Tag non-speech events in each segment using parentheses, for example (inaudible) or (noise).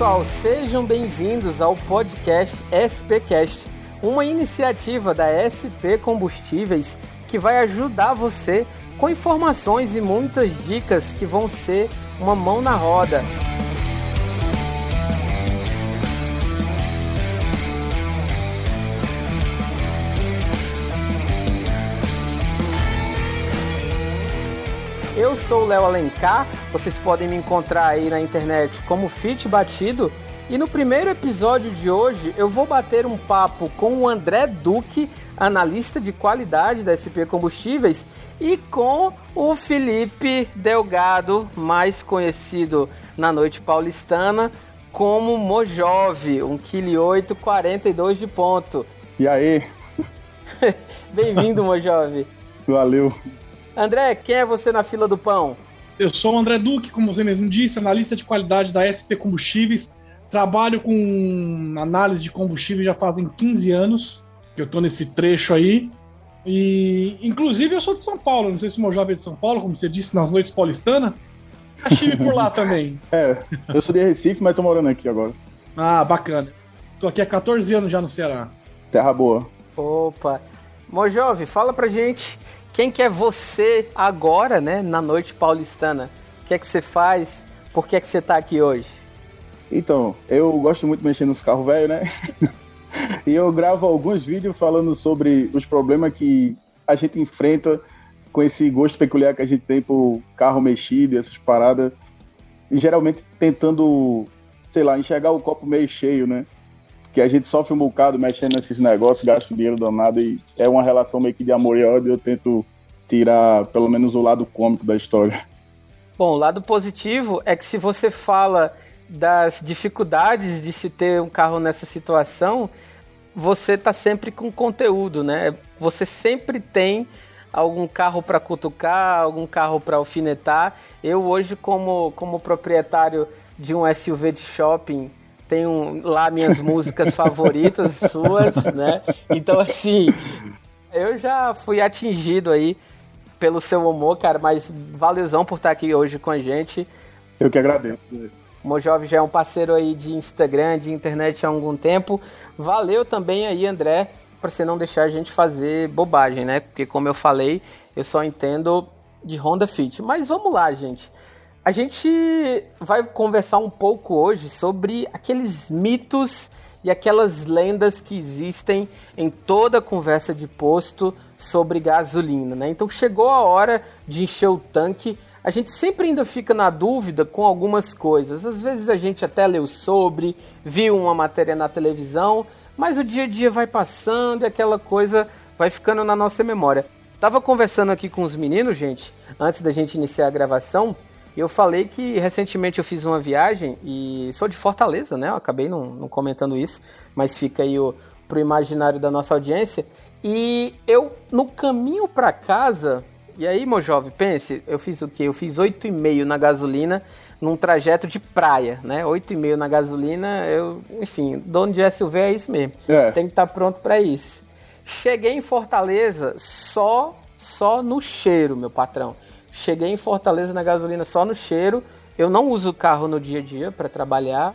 pessoal, sejam bem-vindos ao podcast SPcast, uma iniciativa da SP Combustíveis que vai ajudar você com informações e muitas dicas que vão ser uma mão na roda. Eu sou o Léo Alencar, vocês podem me encontrar aí na internet como Fit Batido. E no primeiro episódio de hoje eu vou bater um papo com o André Duque, analista de qualidade da SP Combustíveis, e com o Felipe Delgado, mais conhecido na noite paulistana como Mojove, 1,8 kg 42 de ponto. E aí? (laughs) Bem-vindo, Mojove. Valeu. André, quem é você na fila do pão? Eu sou o André Duque, como você mesmo disse, analista de qualidade da SP Combustíveis. Trabalho com análise de combustível já fazem 15 anos que eu tô nesse trecho aí. E, inclusive, eu sou de São Paulo. Não sei se o meu jovem é de São Paulo, como você disse, nas noites paulistanas. Estive por lá (laughs) também. É, eu sou de Recife, mas tô morando aqui agora. Ah, bacana. Tô aqui há 14 anos já no Ceará. Terra boa. Opa. Mojove, fala pra gente quem que é você agora, né, na noite paulistana? O que é que você faz? Por que é que você tá aqui hoje? Então, eu gosto muito de mexer nos carros velhos, né? (laughs) e eu gravo alguns vídeos falando sobre os problemas que a gente enfrenta com esse gosto peculiar que a gente tem por carro mexido, essas paradas. E geralmente tentando, sei lá, enxergar o copo meio cheio, né? Que a gente sofre um bocado mexendo nesses negócios, gasta dinheiro danado e é uma relação meio que de amor e ódio. Eu tento tirar pelo menos o lado cômico da história. Bom, o lado positivo é que se você fala das dificuldades de se ter um carro nessa situação, você tá sempre com conteúdo, né? Você sempre tem algum carro para cutucar, algum carro para alfinetar. Eu hoje como como proprietário de um SUV de shopping, tenho lá minhas músicas favoritas (laughs) suas, né? Então assim, eu já fui atingido aí pelo seu humor, cara, mas valeuzão por estar aqui hoje com a gente. Eu que agradeço. O Mojove já é um parceiro aí de Instagram, de internet há algum tempo. Valeu também aí, André, para você não deixar a gente fazer bobagem, né? Porque como eu falei, eu só entendo de Honda Fit. Mas vamos lá, gente. A gente vai conversar um pouco hoje sobre aqueles mitos e aquelas lendas que existem em toda conversa de posto sobre gasolina, né? Então chegou a hora de encher o tanque a gente sempre ainda fica na dúvida com algumas coisas. Às vezes a gente até leu sobre, viu uma matéria na televisão, mas o dia a dia vai passando e aquela coisa vai ficando na nossa memória. Tava conversando aqui com os meninos, gente, antes da gente iniciar a gravação, eu falei que recentemente eu fiz uma viagem e sou de Fortaleza, né? Eu acabei não, não comentando isso, mas fica aí o, pro imaginário da nossa audiência. E eu, no caminho para casa, e aí, meu jovem, pense, eu fiz o quê? Eu fiz 8,5 na gasolina num trajeto de praia, né? 8,5 na gasolina, eu, enfim, dono de SUV é isso mesmo. É. Tem que estar tá pronto para isso. Cheguei em Fortaleza só só no cheiro, meu patrão. Cheguei em Fortaleza na gasolina só no cheiro. Eu não uso o carro no dia a dia para trabalhar,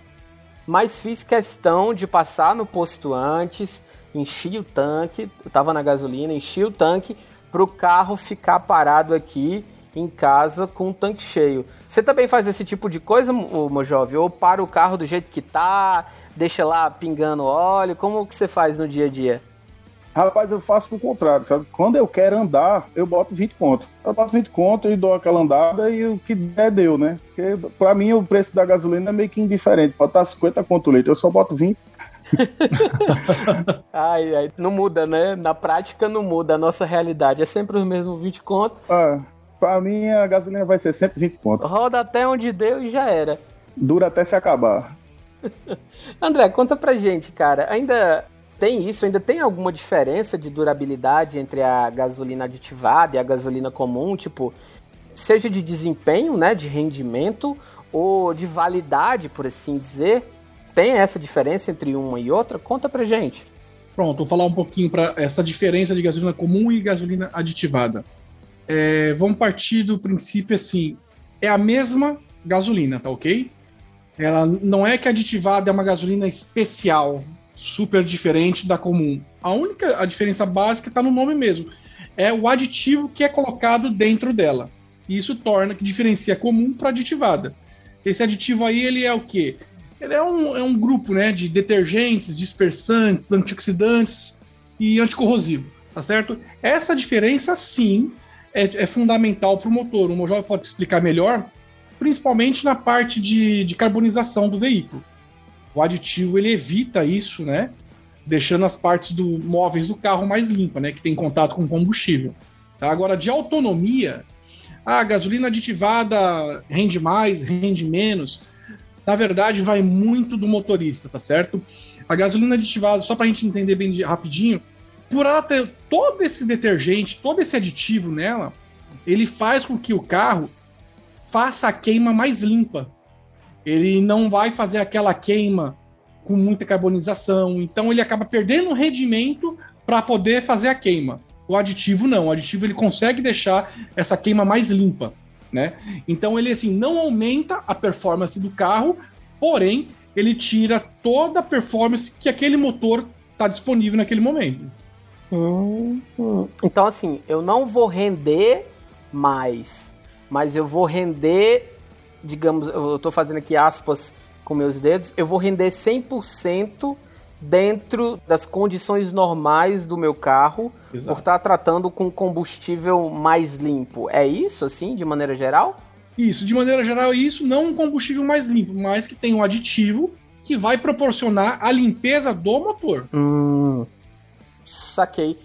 mas fiz questão de passar no posto antes, enchi o tanque, eu tava na gasolina, enchi o tanque para o carro ficar parado aqui em casa com o tanque cheio. Você também faz esse tipo de coisa, Mojove? Ou para o carro do jeito que tá, deixa lá pingando óleo? Como que você faz no dia a dia? Rapaz, eu faço o contrário, sabe? Quando eu quero andar, eu boto 20 conto. Eu boto 20 conto e dou aquela andada e o que der, deu, né? Porque pra mim o preço da gasolina é meio que indiferente. Pode estar 50 conto litro, eu só boto 20 (laughs) ai, ai, não muda, né? Na prática não muda a nossa realidade. É sempre os mesmos 20 contos. Ah, pra mim a gasolina vai ser sempre 20 contos. Roda até onde deu e já era. Dura até se acabar. (laughs) André, conta pra gente, cara. Ainda tem isso? Ainda tem alguma diferença de durabilidade entre a gasolina aditivada e a gasolina comum? Tipo, seja de desempenho, né? De rendimento ou de validade, por assim dizer? tem essa diferença entre uma e outra? Conta pra gente. Pronto, vou falar um pouquinho para essa diferença de gasolina comum e gasolina aditivada. É, vamos partir do princípio assim: é a mesma gasolina, tá ok? Ela não é que aditivada é uma gasolina especial, super diferente da comum. A única a diferença básica está no nome mesmo. É o aditivo que é colocado dentro dela. E isso torna que diferencia comum para aditivada. Esse aditivo aí ele é o quê? Ele é um, é um grupo né, de detergentes, dispersantes, antioxidantes e anticorrosivo, tá certo? Essa diferença, sim, é, é fundamental para o motor. O Mojave pode explicar melhor, principalmente na parte de, de carbonização do veículo. O aditivo ele evita isso, né? Deixando as partes do móveis do carro mais limpas, né? Que tem contato com combustível. Tá? Agora, de autonomia, a gasolina aditivada rende mais, rende menos na verdade, vai muito do motorista, tá certo? A gasolina aditivada, só para a gente entender bem rapidinho, por ela ter todo esse detergente, todo esse aditivo nela, ele faz com que o carro faça a queima mais limpa. Ele não vai fazer aquela queima com muita carbonização, então ele acaba perdendo rendimento para poder fazer a queima. O aditivo não, o aditivo ele consegue deixar essa queima mais limpa né? Então ele assim não aumenta a performance do carro, porém ele tira toda a performance que aquele motor está disponível naquele momento. Hum, hum. Então assim, eu não vou render mais, mas eu vou render, digamos, eu estou fazendo aqui aspas com meus dedos, eu vou render 100% dentro das condições normais do meu carro, Exato. por estar tratando com combustível mais limpo. É isso, assim, de maneira geral? Isso, de maneira geral, é isso, não um combustível mais limpo, mas que tem um aditivo que vai proporcionar a limpeza do motor. Hum, saquei.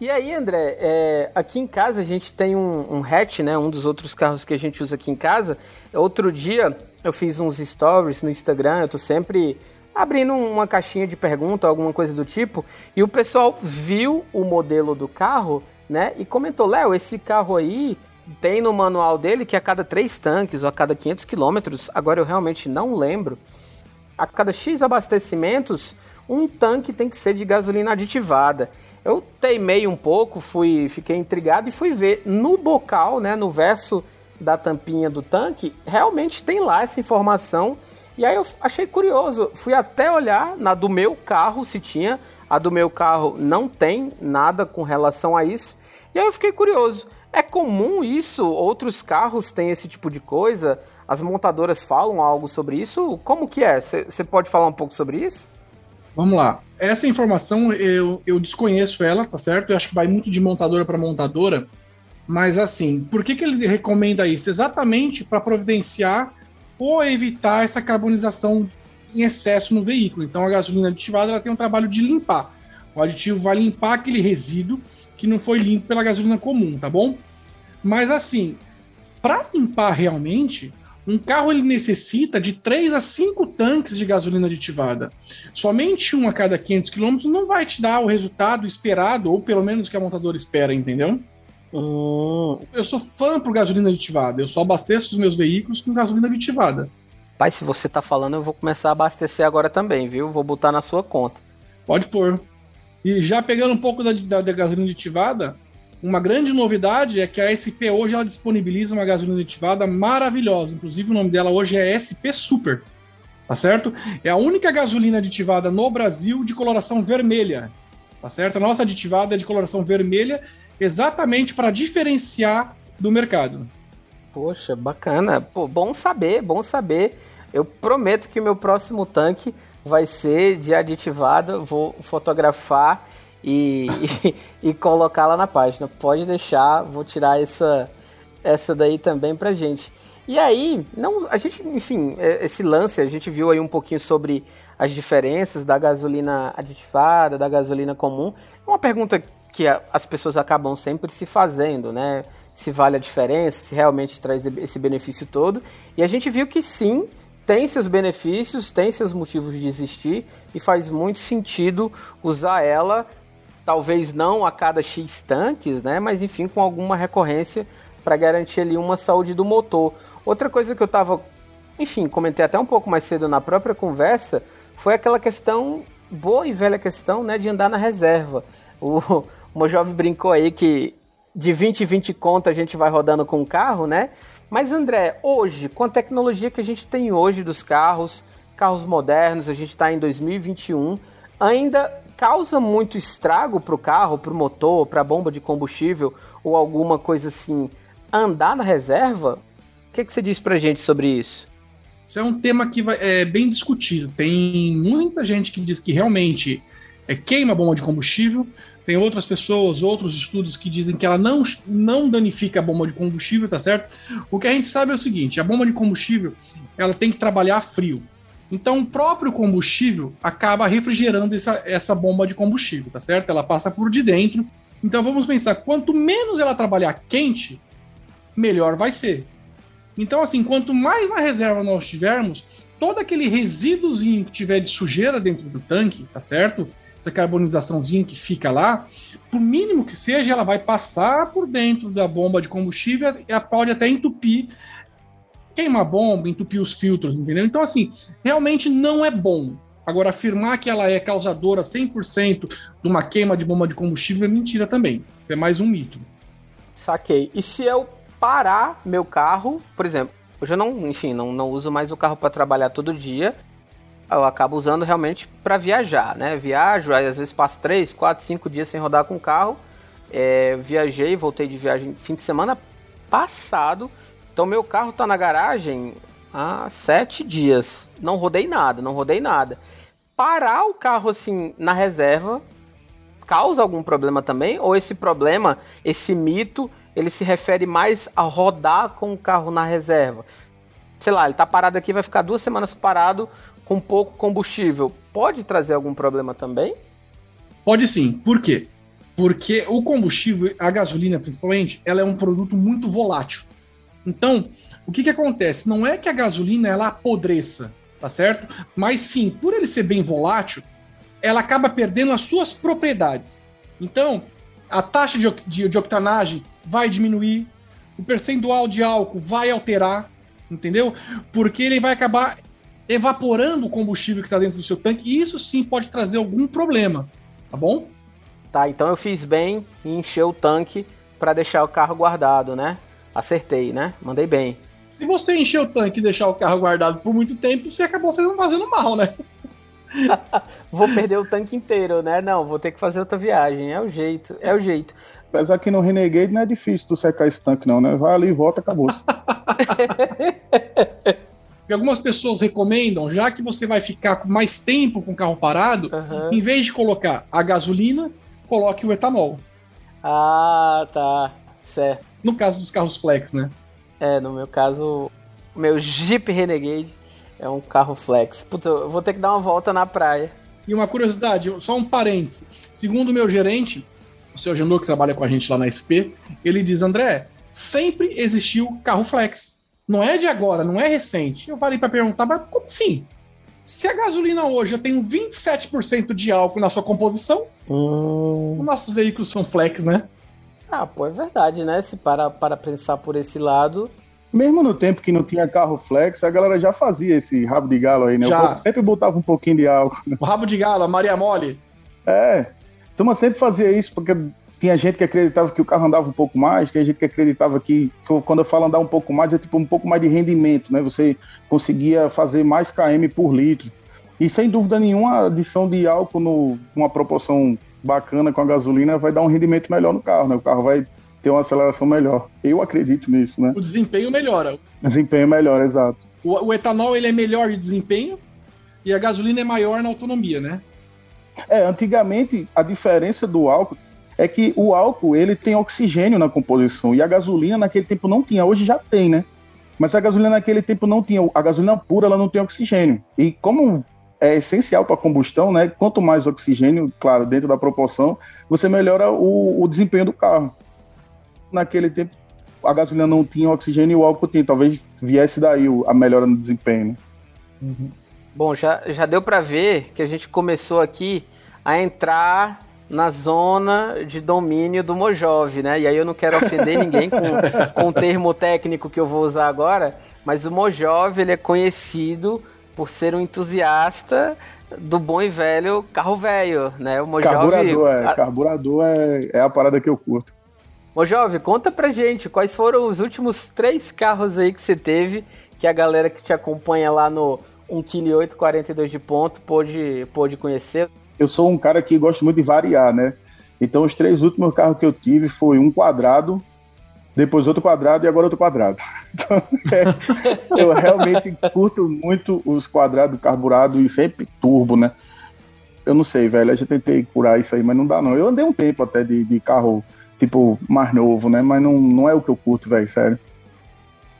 E aí, André, é, aqui em casa a gente tem um, um hatch, né? Um dos outros carros que a gente usa aqui em casa. Outro dia eu fiz uns stories no Instagram, eu tô sempre abrindo uma caixinha de pergunta, alguma coisa do tipo, e o pessoal viu o modelo do carro, né? E comentou: Léo, esse carro aí tem no manual dele que a cada três tanques ou a cada 500 quilômetros, agora eu realmente não lembro, a cada X abastecimentos, um tanque tem que ser de gasolina aditivada. Eu teimei um pouco, fui, fiquei intrigado e fui ver no bocal, né, no verso da tampinha do tanque, realmente tem lá essa informação e aí eu achei curioso, fui até olhar na do meu carro se tinha, a do meu carro não tem nada com relação a isso. E aí eu fiquei curioso, é comum isso? Outros carros têm esse tipo de coisa? As montadoras falam algo sobre isso? Como que é? Você pode falar um pouco sobre isso? Vamos lá. Essa informação eu, eu desconheço ela, tá certo? Eu acho que vai muito de montadora para montadora. Mas assim, por que, que ele recomenda isso? Exatamente para providenciar ou evitar essa carbonização em excesso no veículo. Então a gasolina aditivada ela tem um trabalho de limpar. O aditivo vai limpar aquele resíduo que não foi limpo pela gasolina comum, tá bom? Mas assim, para limpar realmente, um carro ele necessita de 3 a 5 tanques de gasolina aditivada. Somente um a cada 500 km não vai te dar o resultado esperado, ou pelo menos que a montadora espera, entendeu? Hum. Eu sou fã por gasolina aditivada. Eu só abasteço os meus veículos com gasolina aditivada. Pai, se você tá falando, eu vou começar a abastecer agora também, viu? Vou botar na sua conta. Pode pôr. E já pegando um pouco da, da, da gasolina aditivada, uma grande novidade é que a SP hoje ela disponibiliza uma gasolina aditivada maravilhosa. Inclusive, o nome dela hoje é SP Super. Tá certo? É a única gasolina aditivada no Brasil de coloração vermelha. Tá certo? A nossa aditivada é de coloração vermelha exatamente para diferenciar do mercado. Poxa, bacana. Pô, bom saber, bom saber. Eu prometo que o meu próximo tanque vai ser de aditivada. Vou fotografar e, (laughs) e, e colocar lá na página. Pode deixar, vou tirar essa, essa daí também pra gente. E aí, não, a gente, enfim, é, esse lance, a gente viu aí um pouquinho sobre as diferenças da gasolina aditivada, da gasolina comum. É uma pergunta que as pessoas acabam sempre se fazendo, né? Se vale a diferença, se realmente traz esse benefício todo. E a gente viu que sim, tem seus benefícios, tem seus motivos de existir e faz muito sentido usar ela, talvez não a cada X tanques, né? Mas enfim, com alguma recorrência para garantir ali uma saúde do motor. Outra coisa que eu estava, enfim, comentei até um pouco mais cedo na própria conversa, foi aquela questão, boa e velha questão, né, de andar na reserva. O, o jovem brincou aí que de 20 em 20 conto a gente vai rodando com o carro, né? Mas André, hoje, com a tecnologia que a gente tem hoje dos carros, carros modernos, a gente está em 2021, ainda causa muito estrago para o carro, para o motor, para a bomba de combustível ou alguma coisa assim, andar na reserva? O que, que você diz para gente sobre isso? Isso é um tema que vai, é bem discutido. Tem muita gente que diz que realmente é, queima a bomba de combustível. Tem outras pessoas, outros estudos que dizem que ela não, não danifica a bomba de combustível, tá certo? O que a gente sabe é o seguinte: a bomba de combustível ela tem que trabalhar a frio. Então, o próprio combustível acaba refrigerando essa, essa bomba de combustível, tá certo? Ela passa por de dentro. Então, vamos pensar: quanto menos ela trabalhar quente, melhor vai ser. Então, assim, quanto mais na reserva nós tivermos, todo aquele resíduozinho que tiver de sujeira dentro do tanque, tá certo? Essa carbonizaçãozinha que fica lá, por mínimo que seja, ela vai passar por dentro da bomba de combustível e pode até entupir queima a bomba, entupir os filtros, entendeu? Então, assim, realmente não é bom. Agora, afirmar que ela é causadora 100% de uma queima de bomba de combustível é mentira também. Isso é mais um mito. Saquei. E se eu parar meu carro, por exemplo, hoje eu não, enfim, não, não uso mais o carro para trabalhar todo dia, eu acabo usando realmente para viajar, né? Viajo, às vezes passo 3, 4, 5 dias sem rodar com o carro. É, viajei, voltei de viagem fim de semana passado então meu carro tá na garagem há sete dias. Não rodei nada, não rodei nada. Parar o carro assim na reserva causa algum problema também? Ou esse problema, esse mito, ele se refere mais a rodar com o carro na reserva? Sei lá, ele tá parado aqui, vai ficar duas semanas parado com pouco combustível. Pode trazer algum problema também? Pode sim. Por quê? Porque o combustível, a gasolina principalmente, ela é um produto muito volátil. Então, o que, que acontece? Não é que a gasolina ela apodreça, tá certo? Mas sim, por ele ser bem volátil, ela acaba perdendo as suas propriedades. Então, a taxa de, de, octanagem vai diminuir, o percentual de álcool vai alterar, entendeu? Porque ele vai acabar evaporando o combustível que está dentro do seu tanque, e isso sim pode trazer algum problema, tá bom? Tá, então eu fiz bem em encher o tanque para deixar o carro guardado, né? Acertei, né? Mandei bem. Se você encher o tanque e deixar o carro guardado por muito tempo, você acabou fazendo, fazendo mal, né? (laughs) vou perder o tanque inteiro, né? Não, vou ter que fazer outra viagem. É o jeito, é o jeito. Apesar que no Renegade não é difícil tu secar esse tanque, não, né? Vai ali e volta, acabou. (laughs) (laughs) e algumas pessoas recomendam, já que você vai ficar com mais tempo com o carro parado, uhum. em vez de colocar a gasolina, coloque o etanol. Ah, tá. Certo. No caso dos carros flex, né? É, no meu caso, o meu Jeep Renegade é um carro flex. Putz, eu vou ter que dar uma volta na praia. E uma curiosidade, só um parênteses. Segundo o meu gerente, o seu Janô, que trabalha com a gente lá na SP, ele diz: André, sempre existiu carro flex. Não é de agora, não é recente. Eu falei para perguntar, mas como assim? Se a gasolina hoje tem 27% de álcool na sua composição, hum... os nossos veículos são flex, né? Ah, pô, é verdade, né? Se para, para pensar por esse lado. Mesmo no tempo que não tinha carro flex, a galera já fazia esse rabo de galo aí, né? Já. sempre botava um pouquinho de álcool. O rabo de galo, a Maria Mole. É. Turma sempre fazia isso, porque tinha gente que acreditava que o carro andava um pouco mais, tinha gente que acreditava que, quando eu falo andar um pouco mais, é tipo um pouco mais de rendimento, né? Você conseguia fazer mais km por litro. E sem dúvida nenhuma, a adição de álcool numa proporção bacana com a gasolina, vai dar um rendimento melhor no carro, né? O carro vai ter uma aceleração melhor. Eu acredito nisso, né? O desempenho melhora. Desempenho melhora, exato. O, o etanol ele é melhor de desempenho e a gasolina é maior na autonomia, né? É, antigamente a diferença do álcool é que o álcool ele tem oxigênio na composição e a gasolina naquele tempo não tinha, hoje já tem, né? Mas a gasolina naquele tempo não tinha, a gasolina pura ela não tem oxigênio. E como é essencial para a combustão, né? Quanto mais oxigênio, claro, dentro da proporção, você melhora o, o, desempenho do carro. Naquele tempo, a gasolina não tinha oxigênio e o álcool tinha. Talvez viesse daí a melhora no desempenho. Uhum. Bom, já, já deu para ver que a gente começou aqui a entrar na zona de domínio do Mojove, né? E aí eu não quero ofender ninguém com, (laughs) com o termo técnico que eu vou usar agora, mas o Mojove ele é conhecido por ser um entusiasta do bom e velho carro velho, né? O Mojove... Carburador, é. Carburador é, é a parada que eu curto. Ô Jovem, conta pra gente quais foram os últimos três carros aí que você teve, que a galera que te acompanha lá no 1,8 kg 42 de ponto pôde, pôde conhecer. Eu sou um cara que gosta muito de variar, né? Então os três últimos carros que eu tive foi um quadrado, depois outro quadrado e agora outro quadrado. (laughs) Então, é, eu realmente curto muito os quadrados carburados e sempre turbo, né? Eu não sei, velho. Eu já tentei curar isso aí, mas não dá não. Eu andei um tempo até de, de carro, tipo, mais novo, né? Mas não, não é o que eu curto, velho, sério.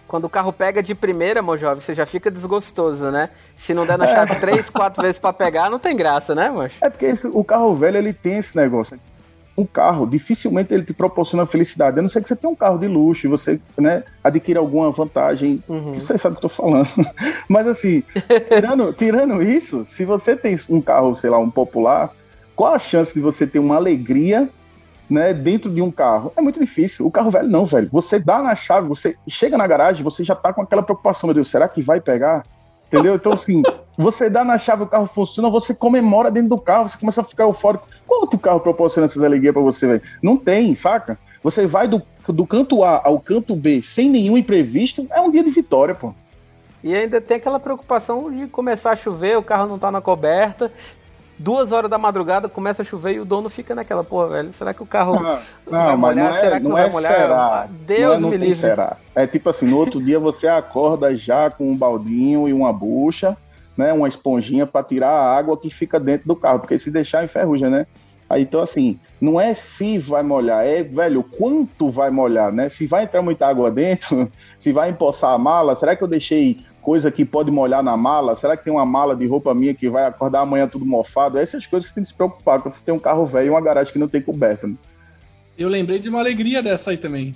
Quando o carro pega de primeira, meu jovem, você já fica desgostoso, né? Se não der na chave é. três, quatro vezes para pegar, não tem graça, né, moço? É porque esse, o carro velho, ele tem esse negócio um carro, dificilmente ele te proporciona felicidade. A não ser que você tenha um carro de luxo e você né, adquira alguma vantagem. Uhum. Você sabe o que eu tô falando. (laughs) Mas assim, tirando, tirando isso, se você tem um carro, sei lá, um popular, qual a chance de você ter uma alegria né, dentro de um carro? É muito difícil. O carro velho não, velho. Você dá na chave, você chega na garagem, você já tá com aquela preocupação, meu Deus, será que vai pegar? Entendeu? Então, assim, você dá na chave, o carro funciona, você comemora dentro do carro, você começa a ficar eufórico. Qual outro carro proporciona essa alegria para você, velho? Não tem, saca? Você vai do, do canto A ao canto B sem nenhum imprevisto, é um dia de vitória, pô. E ainda tem aquela preocupação de começar a chover, o carro não tá na coberta, duas horas da madrugada começa a chover e o dono fica naquela, pô, velho, será que o carro não, vai molhar? É, será que não, não vai é molhar? Será. Deus não é, me livre. Será. É tipo assim, no outro dia você acorda já com um baldinho e uma bucha, né, uma esponjinha para tirar a água que fica dentro do carro, porque se deixar enferruja, né? Aí, então, assim, não é se vai molhar, é, velho, quanto vai molhar, né? Se vai entrar muita água dentro, (laughs) se vai empoçar a mala, será que eu deixei coisa que pode molhar na mala? Será que tem uma mala de roupa minha que vai acordar amanhã tudo mofado? Essas coisas que você tem que se preocupar quando você tem um carro velho e uma garagem que não tem coberta. Né? Eu lembrei de uma alegria dessa aí também.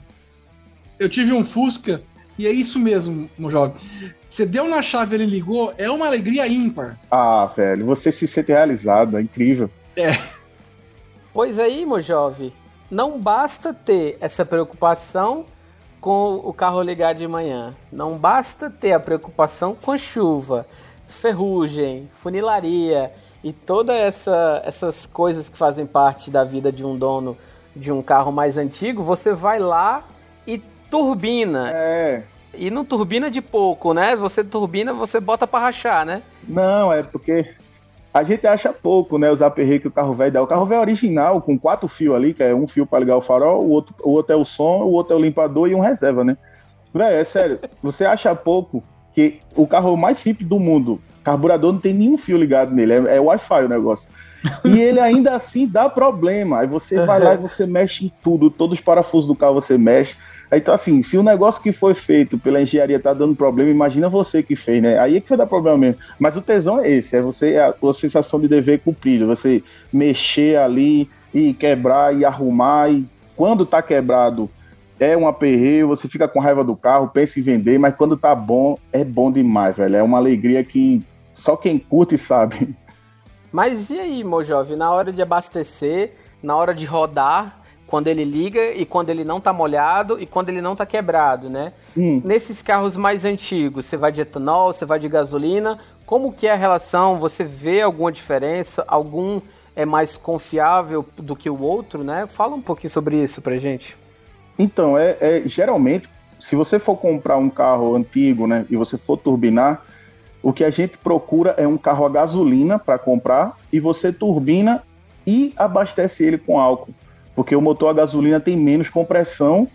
Eu tive um Fusca e é isso mesmo, meu jovem. Você deu na chave, ele ligou, é uma alegria ímpar. Ah, velho, você se sente realizado, é incrível. É. Pois aí, meu jovem, não basta ter essa preocupação com o carro ligar de manhã. Não basta ter a preocupação com a chuva, ferrugem, funilaria e todas essa, essas coisas que fazem parte da vida de um dono de um carro mais antigo. Você vai lá e turbina. É. E não turbina de pouco, né? Você turbina, você bota para rachar, né? Não, é porque a gente acha pouco, né, os aperreios que o carro velho dá. O carro velho original, com quatro fios ali, que é um fio para ligar o farol, o outro, o outro é o som, o outro é o limpador e um reserva, né? Velho, é sério, (laughs) você acha pouco que o carro mais simples do mundo, carburador não tem nenhum fio ligado nele, é, é Wi-Fi o negócio. (laughs) E ele ainda assim dá problema. Aí você vai lá e você mexe em tudo, todos os parafusos do carro você mexe. Então, assim, se o negócio que foi feito pela engenharia tá dando problema, imagina você que fez, né? Aí é que vai dar problema mesmo. Mas o tesão é esse, é você, é a, a sensação de dever cumprido, você mexer ali e quebrar e arrumar, e quando tá quebrado é um aperreio, você fica com raiva do carro, pensa em vender, mas quando tá bom, é bom demais, velho. É uma alegria que só quem curte sabe. Mas e aí, meu jovem, na hora de abastecer, na hora de rodar, quando ele liga e quando ele não tá molhado e quando ele não tá quebrado, né? Hum. Nesses carros mais antigos, você vai de etanol, você vai de gasolina, como que é a relação? Você vê alguma diferença? Algum é mais confiável do que o outro, né? Fala um pouquinho sobre isso pra gente. Então, é, é geralmente, se você for comprar um carro antigo, né, e você for turbinar, o que a gente procura é um carro a gasolina para comprar e você turbina e abastece ele com álcool porque o motor a gasolina tem menos compressão,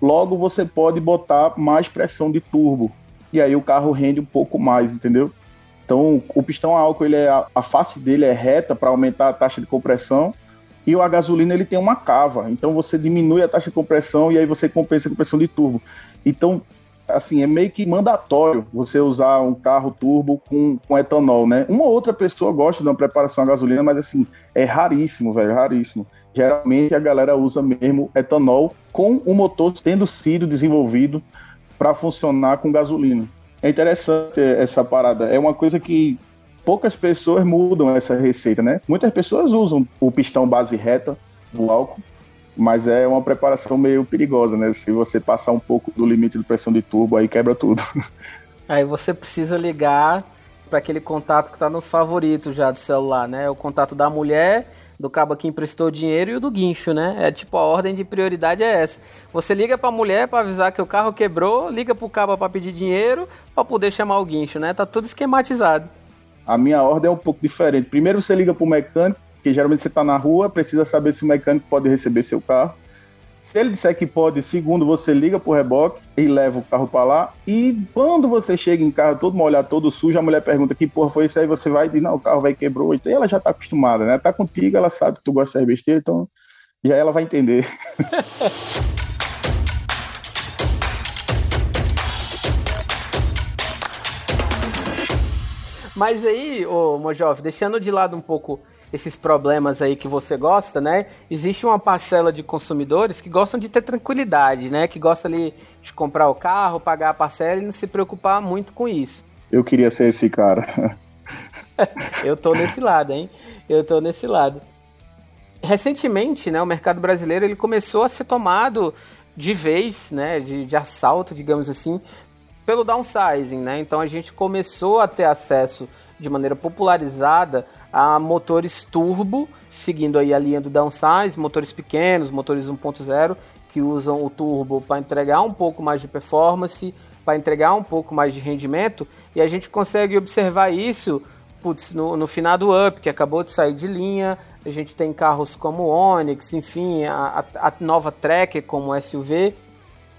logo você pode botar mais pressão de turbo e aí o carro rende um pouco mais, entendeu? Então o pistão a álcool ele é a, face dele é reta para aumentar a taxa de compressão e o a gasolina ele tem uma cava, então você diminui a taxa de compressão e aí você compensa a compressão de turbo. Então assim, é meio que mandatório você usar um carro turbo com, com etanol, né? Uma outra pessoa gosta de uma preparação a gasolina, mas assim, é raríssimo, velho, raríssimo geralmente a galera usa mesmo etanol com o motor tendo sido desenvolvido para funcionar com gasolina. É interessante essa parada. É uma coisa que poucas pessoas mudam essa receita, né? Muitas pessoas usam o pistão base reta do álcool, mas é uma preparação meio perigosa, né? Se você passar um pouco do limite de pressão de turbo, aí quebra tudo. (laughs) Aí você precisa ligar para aquele contato que está nos favoritos já do celular, né? O contato da mulher do cabo que emprestou dinheiro e o do guincho, né? É tipo a ordem de prioridade é essa. Você liga para a mulher para avisar que o carro quebrou, liga pro cabo para pedir dinheiro para poder chamar o guincho, né? Tá tudo esquematizado. A minha ordem é um pouco diferente. Primeiro você liga pro mecânico, que geralmente você tá na rua, precisa saber se o mecânico pode receber seu carro. Se ele disser que pode, segundo, você liga pro reboque e leva o carro para lá. E quando você chega em casa todo molhado, todo sujo, a mulher pergunta que porra foi isso aí, você vai e diz, não, o carro vai quebrou. Então ela já tá acostumada, né? Tá contigo, ela sabe que tu gosta de besteira, então já ela vai entender. (laughs) Mas aí, ô Mojov, deixando de lado um pouco esses problemas aí que você gosta, né? Existe uma parcela de consumidores que gostam de ter tranquilidade, né? Que gosta ali de comprar o carro, pagar a parcela e não se preocupar muito com isso. Eu queria ser esse cara. (laughs) Eu tô nesse lado, hein? Eu tô nesse lado. Recentemente, né, o mercado brasileiro ele começou a ser tomado de vez, né, de, de assalto, digamos assim, pelo downsizing, né? Então a gente começou a ter acesso de maneira popularizada a motores turbo, seguindo aí a linha do downsize, motores pequenos, motores 1.0, que usam o turbo para entregar um pouco mais de performance, para entregar um pouco mais de rendimento, e a gente consegue observar isso putz, no, no final do Up, que acabou de sair de linha, a gente tem carros como o Onix, enfim, a, a, a nova Tracker como SUV,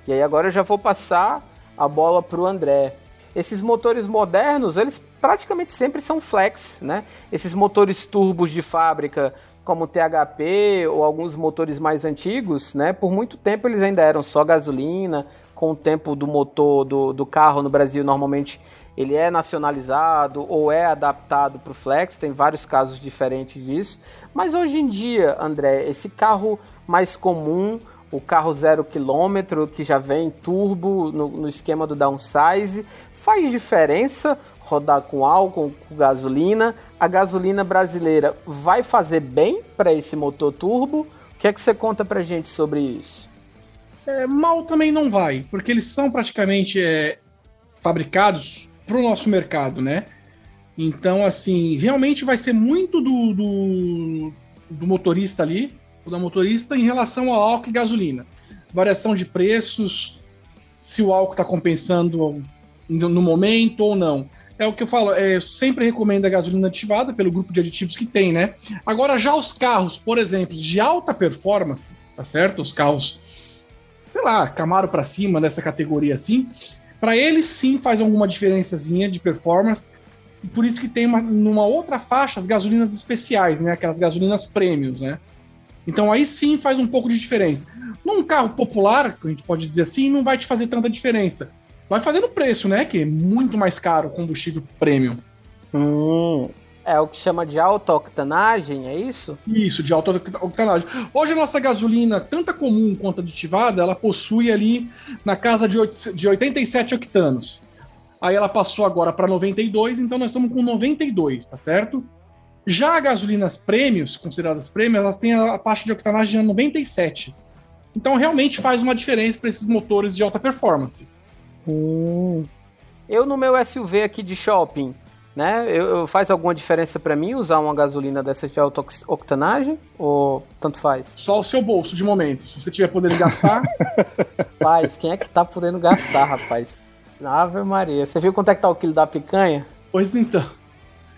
e aí agora eu já vou passar a bola para o André. Esses motores modernos, eles praticamente sempre são flex, né? Esses motores turbos de fábrica, como o THP ou alguns motores mais antigos, né? Por muito tempo eles ainda eram só gasolina. Com o tempo do motor do, do carro no Brasil, normalmente ele é nacionalizado ou é adaptado para o flex. Tem vários casos diferentes disso. Mas hoje em dia, André, esse carro mais comum, o carro zero quilômetro que já vem turbo no, no esquema do downsize. Faz diferença rodar com álcool, com gasolina? A gasolina brasileira vai fazer bem para esse motor turbo? O que é que você conta pra gente sobre isso? É, mal também não vai, porque eles são praticamente é, fabricados para o nosso mercado, né? Então, assim, realmente vai ser muito do, do, do motorista ali, da motorista em relação ao álcool e gasolina. Variação de preços, se o álcool está compensando no momento ou não. É o que eu falo, é, eu sempre recomendo a gasolina aditivada pelo grupo de aditivos que tem, né? Agora, já os carros, por exemplo, de alta performance, tá certo? Os carros, sei lá, Camaro para cima, dessa categoria assim, para eles sim faz alguma diferençazinha de performance. Por isso que tem uma, numa outra faixa as gasolinas especiais, né? Aquelas gasolinas prêmios, né? Então aí sim faz um pouco de diferença. Num carro popular, que a gente pode dizer assim, não vai te fazer tanta diferença. Vai fazer no preço, né? Que é muito mais caro o combustível premium. Hum, é o que chama de auto-octanagem, é isso? Isso, de auto-octanagem. Hoje a nossa gasolina, tanto comum quanto aditivada, ela possui ali na casa de, 8, de 87 octanos. Aí ela passou agora para 92, então nós estamos com 92, tá certo? Já gasolinas prêmios, consideradas prêmios, elas têm a faixa de octanagem de 97. Então realmente faz uma diferença para esses motores de alta performance. Hum. Eu no meu SUV aqui de shopping, né? Eu, eu faz alguma diferença para mim usar uma gasolina dessa de alta octanagem ou tanto faz? Só o seu bolso de momento. Se você tiver podendo gastar. (laughs) Rapaz, quem é que tá podendo gastar, rapaz? Ave Maria. Você viu quanto é que tá o quilo da picanha? Pois então.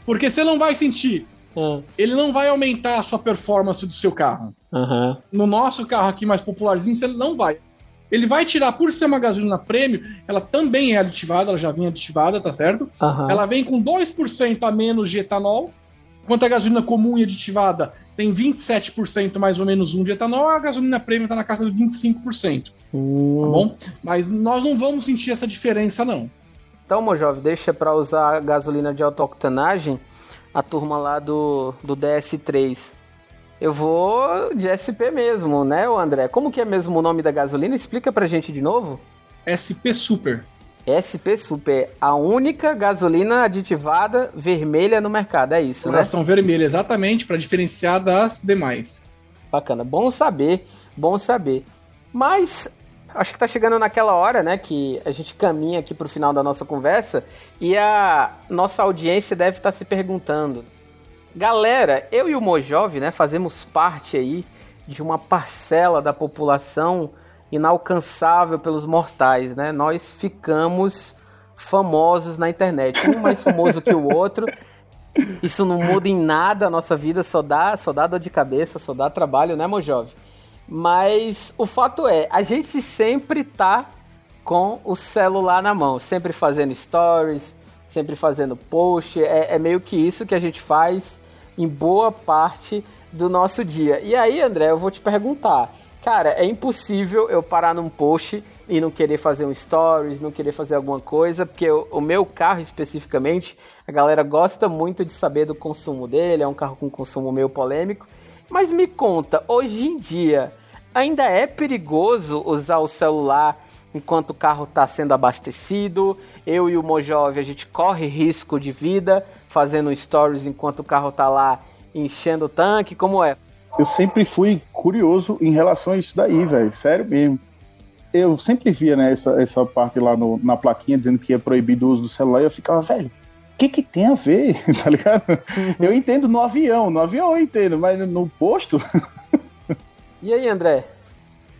Porque você não vai sentir Uhum. Ele não vai aumentar a sua performance do seu carro. Uhum. No nosso carro aqui mais popularzinho, você não vai. Ele vai tirar, por ser uma gasolina prêmio, ela também é aditivada, ela já vem aditivada, tá certo? Uhum. Ela vem com 2% a menos de etanol. Enquanto a gasolina comum e aditivada tem 27% mais ou menos um de etanol, a gasolina prêmio está na casa de 25%. Uhum. Tá bom? Mas nós não vamos sentir essa diferença, não. Então, meu jovem, deixa para usar a gasolina de alta octanagem a turma lá do, do DS3. Eu vou de SP mesmo, né, André? Como que é mesmo o nome da gasolina? Explica pra gente de novo. SP Super. SP Super, a única gasolina aditivada vermelha no mercado, é isso, Coração né? vermelha, exatamente, para diferenciar das demais. Bacana, bom saber, bom saber. Mas acho que tá chegando naquela hora, né, que a gente caminha aqui pro final da nossa conversa e a nossa audiência deve estar tá se perguntando: Galera, eu e o Mojove, né, fazemos parte aí de uma parcela da população inalcançável pelos mortais, né? Nós ficamos famosos na internet, um mais famoso que o outro. Isso não muda em nada a nossa vida, só dá, só dá dor de cabeça, só dá trabalho, né, Mojove? Mas o fato é, a gente sempre tá com o celular na mão, sempre fazendo stories, sempre fazendo post. É, é meio que isso que a gente faz em boa parte do nosso dia. E aí, André, eu vou te perguntar. Cara, é impossível eu parar num post e não querer fazer um stories, não querer fazer alguma coisa, porque o, o, meu carro especificamente, a galera gosta muito de saber do consumo dele, é um carro com consumo meio polêmico. Mas me conta, hoje em dia, ainda é perigoso usar o celular enquanto o carro está sendo abastecido? Eu e o Mojove, a gente corre risco de vida fazendo stories enquanto o carro está lá enchendo o tanque? Como é? Eu sempre fui curioso em relação a isso daí, velho. Sério mesmo. Eu sempre via né, essa, essa parte lá no, na plaquinha dizendo que ia proibir o uso do celular e eu ficava, velho, o que que tem a ver? (laughs) tá ligado? eu entendo no avião, no avião eu entendo, mas no posto. (laughs) e aí, André?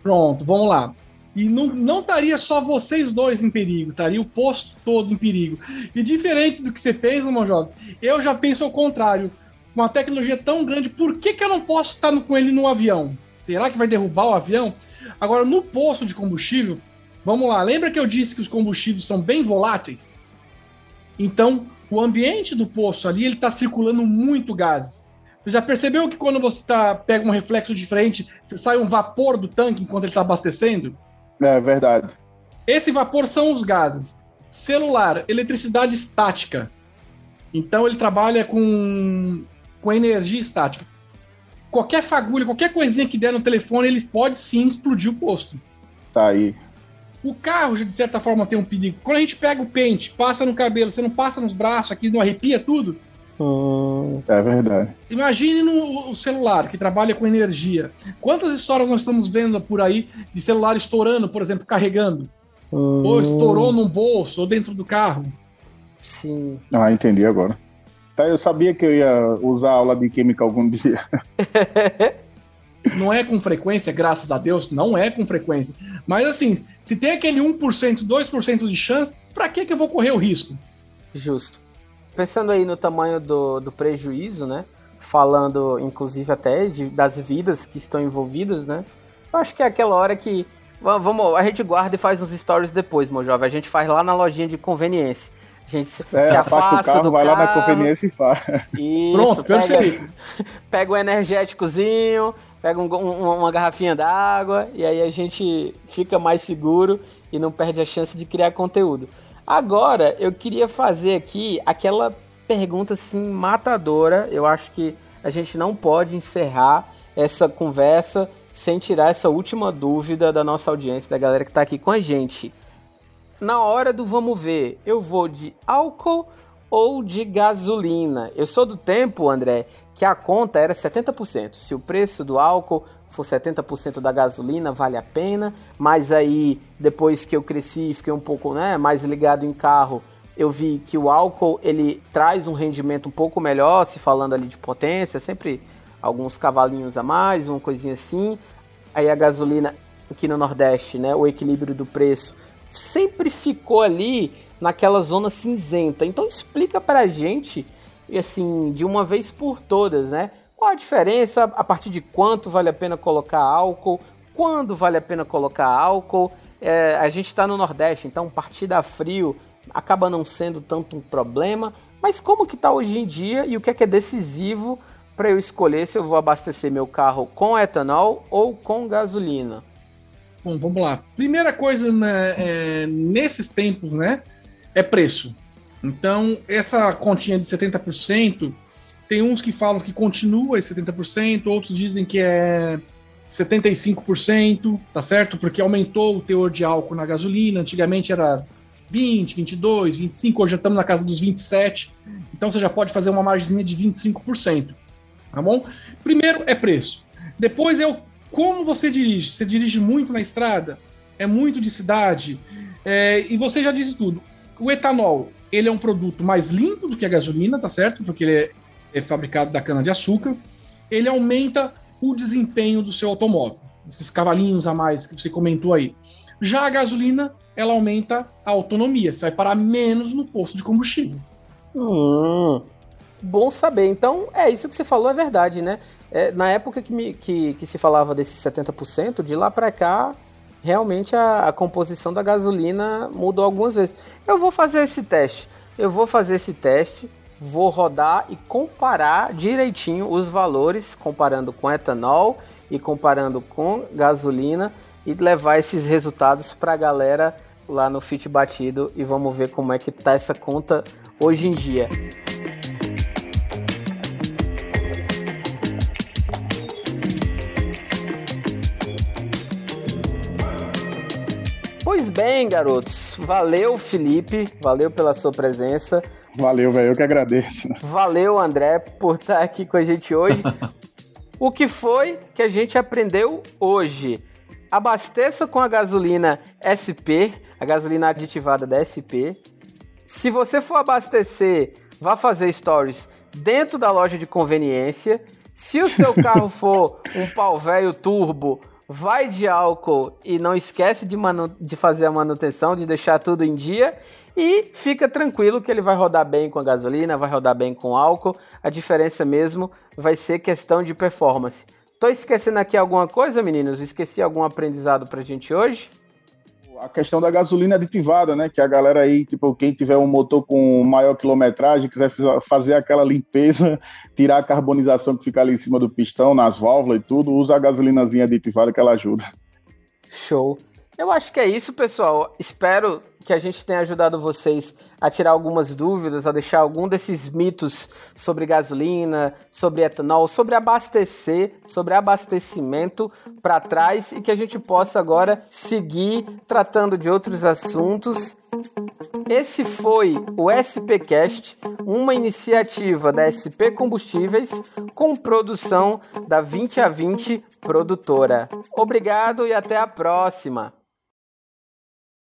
Pronto, vamos lá. E não, não estaria só vocês dois em perigo, estaria o posto todo em perigo. E diferente do que você meu jovem, eu já penso ao contrário uma tecnologia tão grande, por que, que eu não posso estar com ele no avião? Será que vai derrubar o avião? Agora, no posto de combustível, vamos lá, lembra que eu disse que os combustíveis são bem voláteis? Então, o ambiente do poço ali, ele está circulando muito gases. Você já percebeu que quando você tá, pega um reflexo diferente, sai um vapor do tanque enquanto ele está abastecendo? É verdade. Esse vapor são os gases. Celular, eletricidade estática. Então ele trabalha com com energia estática. Qualquer fagulha, qualquer coisinha que der no telefone, ele pode sim explodir o posto. Tá aí. O carro, de certa forma, tem um perigo. Quando a gente pega o pente, passa no cabelo, você não passa nos braços aqui, não arrepia tudo? Hum, é verdade. Imagine no celular, que trabalha com energia. Quantas histórias nós estamos vendo por aí de celular estourando, por exemplo, carregando? Hum. Ou estourou num bolso, ou dentro do carro? Sim. Ah, entendi agora. Tá, eu sabia que eu ia usar aula de química algum dia. não é com frequência, graças a Deus, não é com frequência. Mas assim, se tem aquele 1%, 2% de chance, para que, que eu vou correr o risco? Justo. Pensando aí no tamanho do, do prejuízo, né? Falando, inclusive, até de, das vidas que estão envolvidas, né? Eu acho que é aquela hora que. Vamos, a gente guarda e faz uns stories depois, meu jovem. A gente faz lá na lojinha de conveniência. A gente se, é, se afasta carro, do vai carro. lá na conveniência e faz. Isso, Pronto, pega, perfeito. (laughs) Pega um energéticozinho, pega um, um, uma garrafinha d'água e aí a gente fica mais seguro e não perde a chance de criar conteúdo. Agora, eu queria fazer aqui aquela pergunta assim matadora. Eu acho que a gente não pode encerrar essa conversa sem tirar essa última dúvida da nossa audiência, da galera que está aqui com a gente na hora do vamos ver, eu vou de álcool ou de gasolina? Eu sou do tempo, André, que a conta era 70%. Se o preço do álcool for 70% da gasolina, vale a pena. Mas aí, depois que eu cresci, fiquei um pouco né, mais ligado em carro, eu vi que o álcool ele traz um rendimento um pouco melhor, se falando ali de potência, sempre alguns cavalinhos a mais, uma coisinha assim. Aí a gasolina aqui no Nordeste, né, o equilíbrio do preço sempre ficou ali naquela zona cinzenta. Então explica pra gente, assim, de uma vez por todas, né? Qual a diferença, a partir de quanto vale a pena colocar álcool, quando vale a pena colocar álcool. É, a gente está no Nordeste, então partida a frio acaba não sendo tanto um problema. Mas como que está hoje em dia e o que é que é decisivo para eu escolher se eu vou abastecer meu carro com etanol ou com gasolina? Bom, vamos lá. Primeira coisa né, é, nesses tempos, né, é preço. Então, essa continha de 70%, tem uns que falam que continua em 70%, outros dizem que é 75%, tá certo? Porque aumentou o teor de álcool na gasolina, antigamente era 20, 22, 25, hoje já estamos na casa dos 27. Então você já pode fazer uma margem de 25%. Tá bom? Primeiro é preço. Depois é o como você dirige? Você dirige muito na estrada? É muito de cidade? É, e você já disse tudo. O etanol, ele é um produto mais limpo do que a gasolina, tá certo? Porque ele é, é fabricado da cana-de-açúcar, ele aumenta o desempenho do seu automóvel, esses cavalinhos a mais que você comentou aí. Já a gasolina, ela aumenta a autonomia, você vai parar menos no posto de combustível. Hum, bom saber. Então, é isso que você falou, é verdade, né? É, na época que, me, que, que, se falava desses 70%, de lá para cá, realmente a, a, composição da gasolina mudou algumas vezes. Eu vou fazer esse teste. Eu vou fazer esse teste, vou rodar e comparar direitinho os valores, comparando com etanol e comparando com gasolina e levar esses resultados para a galera lá no Fit Batido e vamos ver como é que tá essa conta hoje em dia. Bem, garotos. Valeu, Felipe. Valeu pela sua presença. Valeu, velho. Eu que agradeço. Valeu, André, por estar aqui com a gente hoje. (laughs) o que foi que a gente aprendeu hoje? Abasteça com a gasolina SP, a gasolina aditivada da SP. Se você for abastecer, vá fazer stories dentro da loja de conveniência. Se o seu (laughs) carro for um pau velho turbo, vai de álcool e não esquece de, de fazer a manutenção, de deixar tudo em dia. E fica tranquilo que ele vai rodar bem com a gasolina, vai rodar bem com álcool. A diferença mesmo vai ser questão de performance. Tô esquecendo aqui alguma coisa, meninos? Esqueci algum aprendizado pra gente hoje? A questão da gasolina aditivada, né? Que a galera aí, tipo, quem tiver um motor com maior quilometragem, quiser fazer aquela limpeza, (laughs) tirar a carbonização que fica ali em cima do pistão, nas válvulas e tudo, usa a gasolinazinha aditivada que ela ajuda. Show. Eu acho que é isso, pessoal. Espero que a gente tenha ajudado vocês a tirar algumas dúvidas, a deixar algum desses mitos sobre gasolina, sobre etanol, sobre abastecer, sobre abastecimento para trás e que a gente possa agora seguir tratando de outros assuntos. Esse foi o SPcast, uma iniciativa da SP Combustíveis com produção da 20 a 20 produtora. Obrigado e até a próxima.